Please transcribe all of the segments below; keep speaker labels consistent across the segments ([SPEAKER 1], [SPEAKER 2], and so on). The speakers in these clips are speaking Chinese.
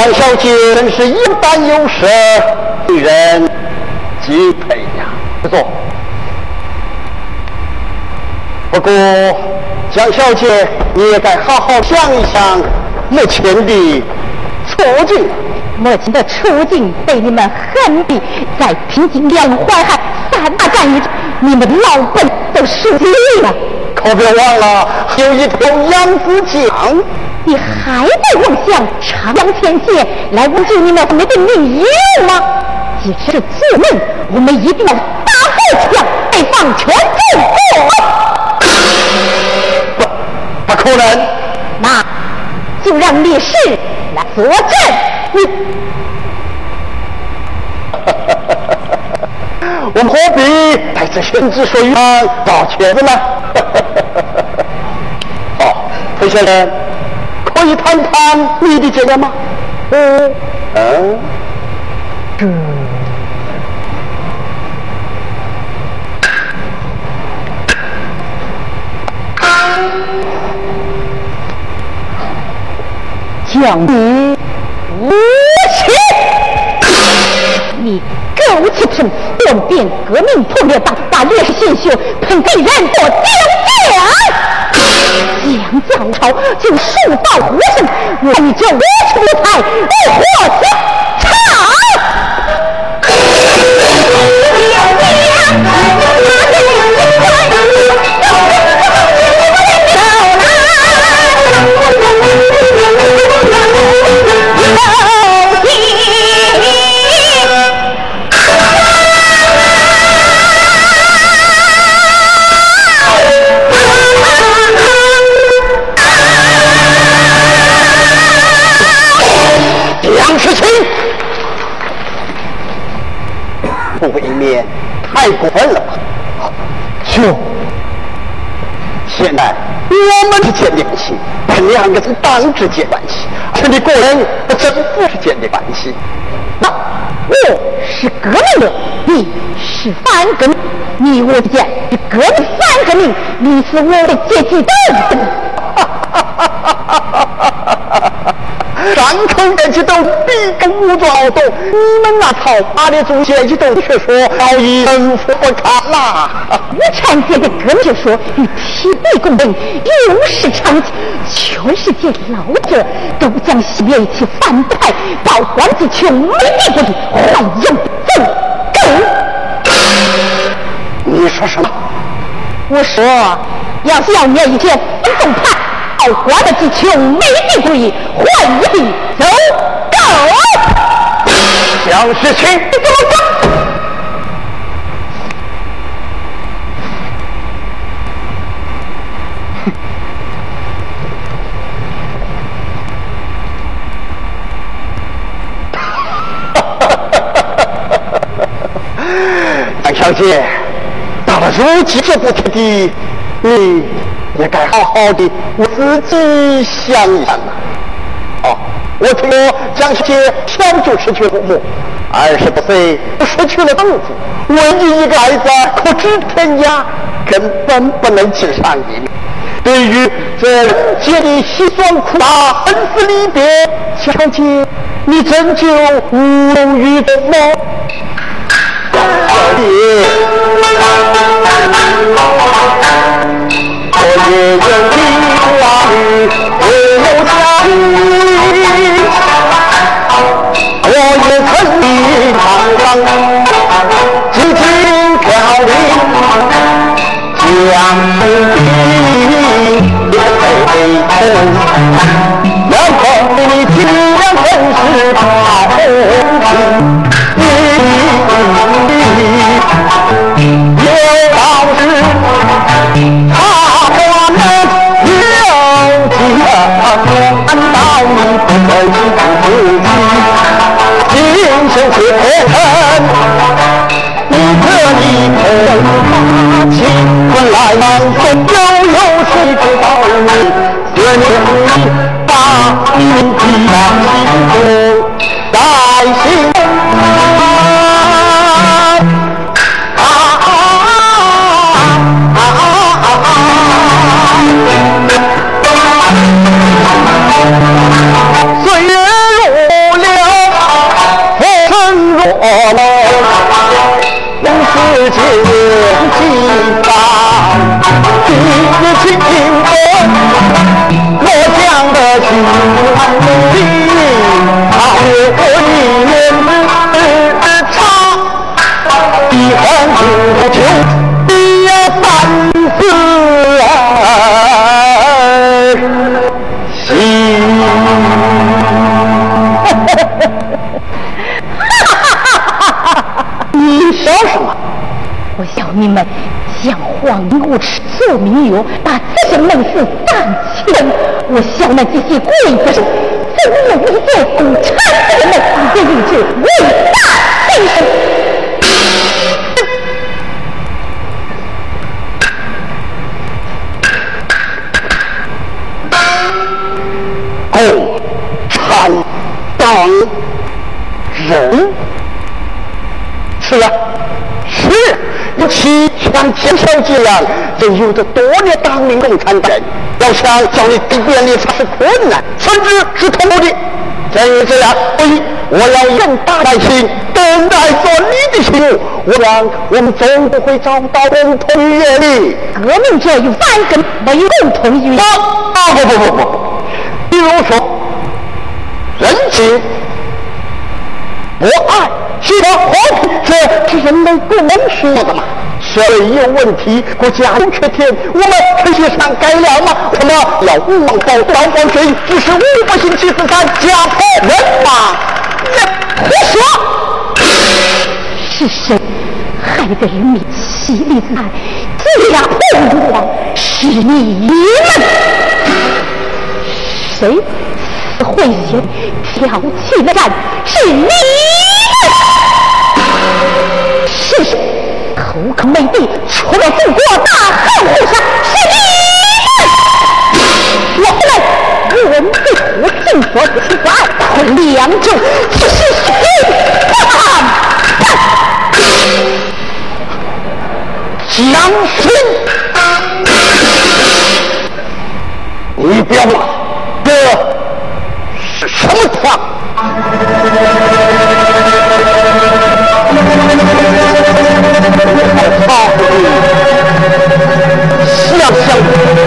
[SPEAKER 1] 江小姐真是有胆有识，令人敬佩呀！不错。不过，江小姐，你也该好好想一想目前的处境。
[SPEAKER 2] 目前的处境被你们狠的在平津两淮海三大战役中，你们老本都输尽了。
[SPEAKER 1] 可别忘了，有一头扬子江。
[SPEAKER 2] 你还在妄想长江天险来稳住你们没的名誉吗？既是做梦，我们一定要打破墙，对方全中
[SPEAKER 1] 国。不，不可能。
[SPEAKER 2] 那就让烈士来作证。你，
[SPEAKER 1] 我们何必带这先知说语上道歉呢？好，裴先生。可以谈谈你的经验吗？嗯嗯，
[SPEAKER 2] 将你无耻！你苟且成叛变革命破灭党，把烈士鲜血喷给人做江江。将将朝就树倒和尚，我你就无出才，不活下
[SPEAKER 1] 党之间关系，是你个人和政府之间的关系。
[SPEAKER 2] 那我是革命的，你是反革命，你我之间是革命反革命，你是我的阶级斗争。
[SPEAKER 1] 山口阶级都比跟武装好多，你们那套八的祖先级都却说早已政府不看啦。
[SPEAKER 2] 我常见的革命就说与天地公平，永世长期，全世界老者都将熄灭一起反派，报官子穷，没地不利，还有走狗？
[SPEAKER 1] 你说什么？
[SPEAKER 2] 我说，要是要灭一些反动派。好官的之穷，没地归，换一地走狗。
[SPEAKER 1] 蒋世清，
[SPEAKER 2] 你怎么讲？
[SPEAKER 1] 蒋小姐，到了如今这步田地，你。也该好好的为自己想一想啊！哦，我听说江小姐小就失去父母，二十多岁就失去了丈夫，唯一一个儿子可知天涯，根本不能见上一面。对于这姐的辛酸苦辣、生死离别，小姐你真就无语的吗？小姐。也有儿女，也有家庭，我也曾经堂堂，几经飘零，江恨，你可以恨情，问来往中又有谁知道你？思念你，把你记在心中，在心。们
[SPEAKER 2] 将黄无耻做名曰把这些门事当起我想那这些鬼子是怎么理解共产党的门的意志伟大精神？
[SPEAKER 1] 共产党人是啊，是。有其像天小这样，人有着多年当年共产党，要想叫你改变立场是困难，甚至是痛苦的。正因这样，所以我要人大百姓等待做你的心我想我们总不会找到共同语言的。
[SPEAKER 2] 革命者有三根没有共同语言。
[SPEAKER 1] 不不不不不，比如说人情、博爱。其他和平，这是人类共说的嘛？谁有问题？国家有缺点，我们可以上改良嘛？什么要五王高道光水，只是五不星期四三家破人嘛？胡说！
[SPEAKER 2] 是谁害得人民妻离子散，家破人亡？是你们！谁会先挑起了战？是你们！是谁无可美帝，出了祖国大汉河山？是你们！我们我们的土尽所不爱，困两州，这是谁？
[SPEAKER 1] 将军，你不要忘，这是什么话？好想想。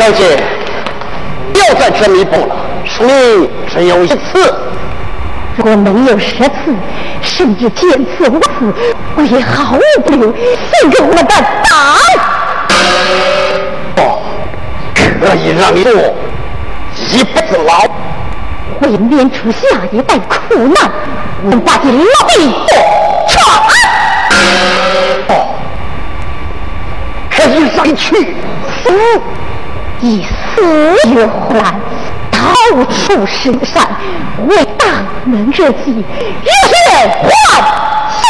[SPEAKER 1] 杨小姐，不要再这弥补了，生命只有一次。
[SPEAKER 2] 如果能有十次，甚至见次万次，我也毫无保留献给我的党。
[SPEAKER 1] 哦，可以让你做一辈子牢，
[SPEAKER 2] 为免除下一代苦难，我把这牢地闯。
[SPEAKER 1] 哦，可以让你去死，
[SPEAKER 2] 以死为换。到处深山，为大能热己，热血换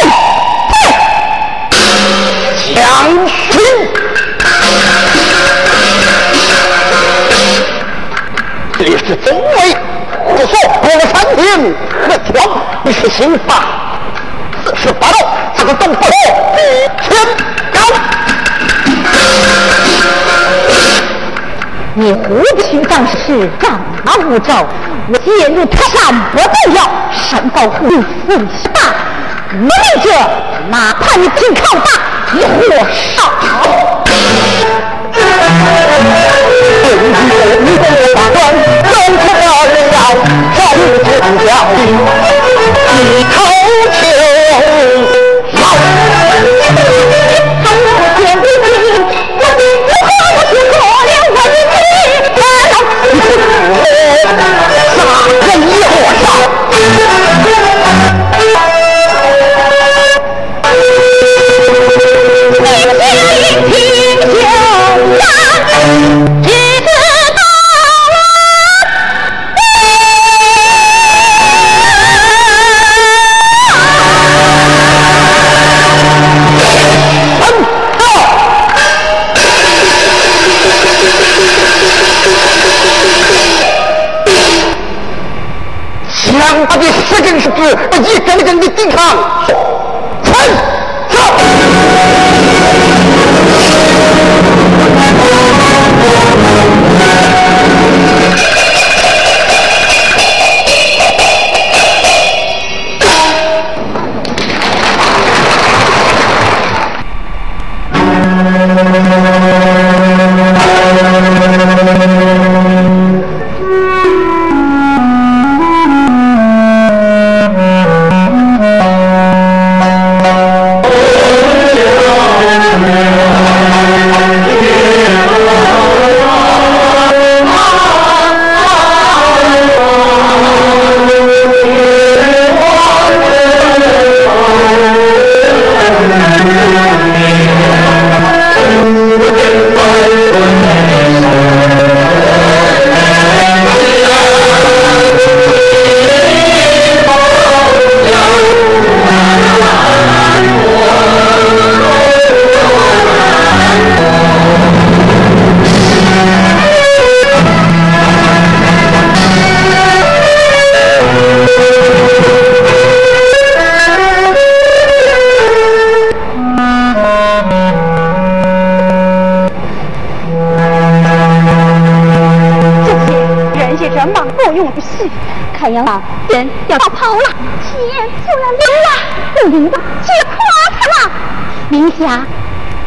[SPEAKER 2] 现
[SPEAKER 1] 在，将军，这是总尉，我说过三天和条，你是刑法四十八道，这个洞破一千高。
[SPEAKER 2] 你胡须当是丈八无照，我介入他山不动摇，山高虎四十八，我命者哪怕你挺靠大，也活少。
[SPEAKER 1] 你的法官，中国人要真正他的十根手指，一根根的抵抗，冲走！
[SPEAKER 2] 明霞，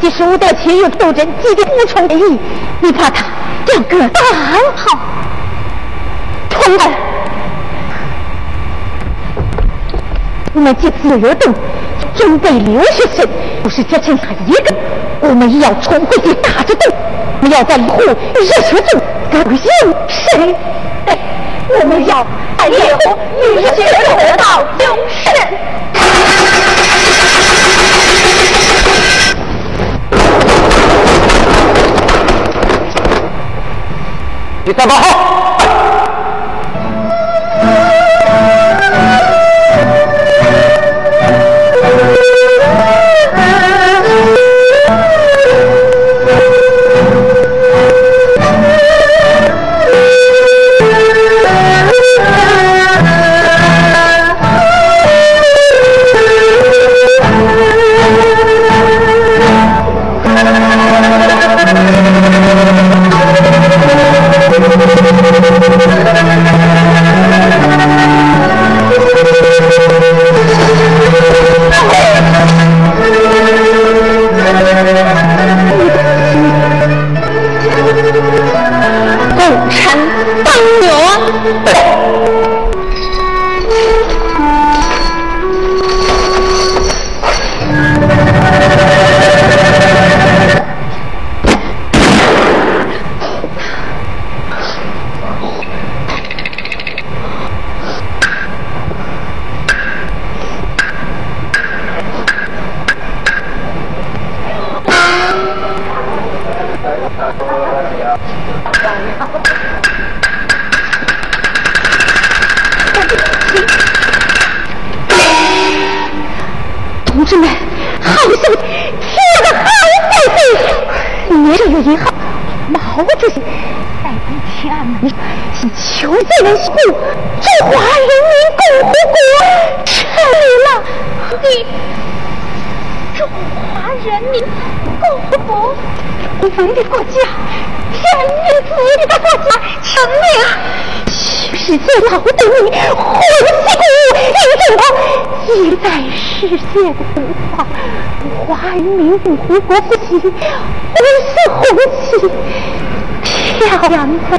[SPEAKER 2] 即使我的前有斗争，几点无从意，你怕他两个单好？同儿，我们这次有动，准备留学生，不是只剩下一个，我们也要重回去打着斗，我们要在湖热血中高兴谁？我们要在烈火与血得到永生。
[SPEAKER 1] 你干嘛好？
[SPEAKER 2] 我们的国家，人民自由的国家成立了。世界老等你，欢喜鼓舞，一中国一代世界的舞华，中华人民共和国国旗，红色红旗，飘扬在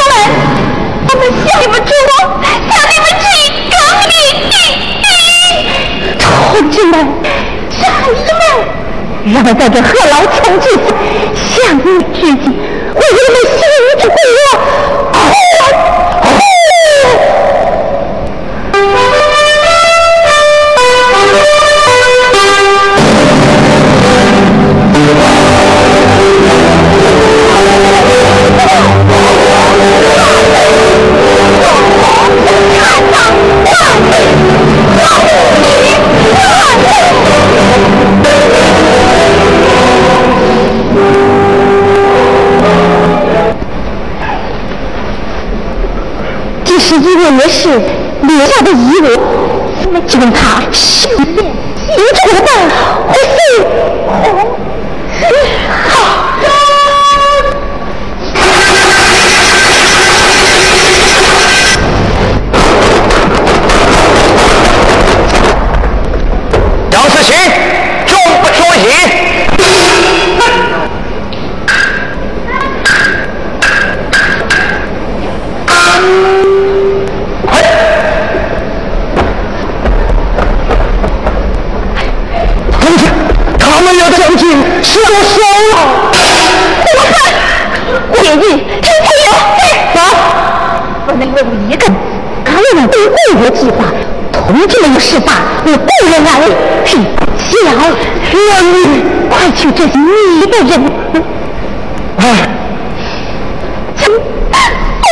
[SPEAKER 2] 让我在这贺老千之下向你致敬，为我们新中国欢呼！是因为我是留下的遗物，就问他是不是遗嘱的，或是人民，快去这你的人，
[SPEAKER 1] 哎，
[SPEAKER 2] 怎，我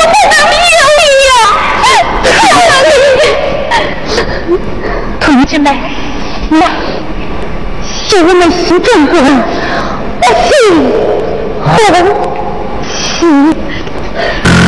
[SPEAKER 2] 不能留你呀，同志们，来，是我们新中国。红旗。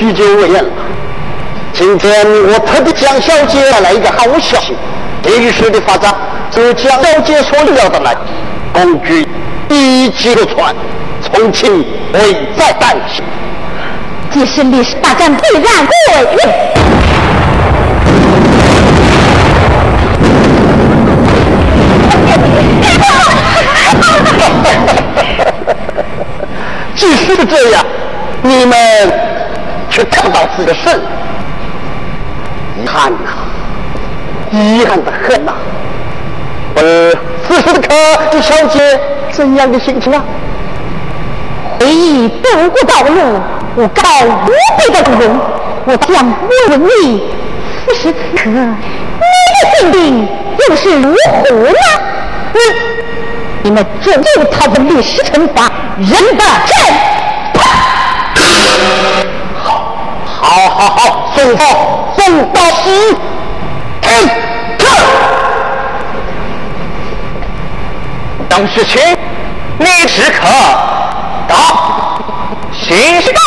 [SPEAKER 1] 许久未见了。今天我特地江小姐带来一个好消息，这时的发展，是江小姐所料的来，公举一击的船，重庆危在旦夕。
[SPEAKER 2] 即是历史大战必然过运，
[SPEAKER 1] 即使是这样，你们却看不到自己的胜利，遗憾呐、遗憾的很呐、而此时此刻，你小姐怎样的心情啊？
[SPEAKER 2] 回忆渡过道路，我告无比的光荣。我将问问你，此时此刻，你的心灵又是如何呢？你，你们终究他的历史惩罚，人的正
[SPEAKER 1] 好好好，送到送到时停车。张世清，你时刻到新时代。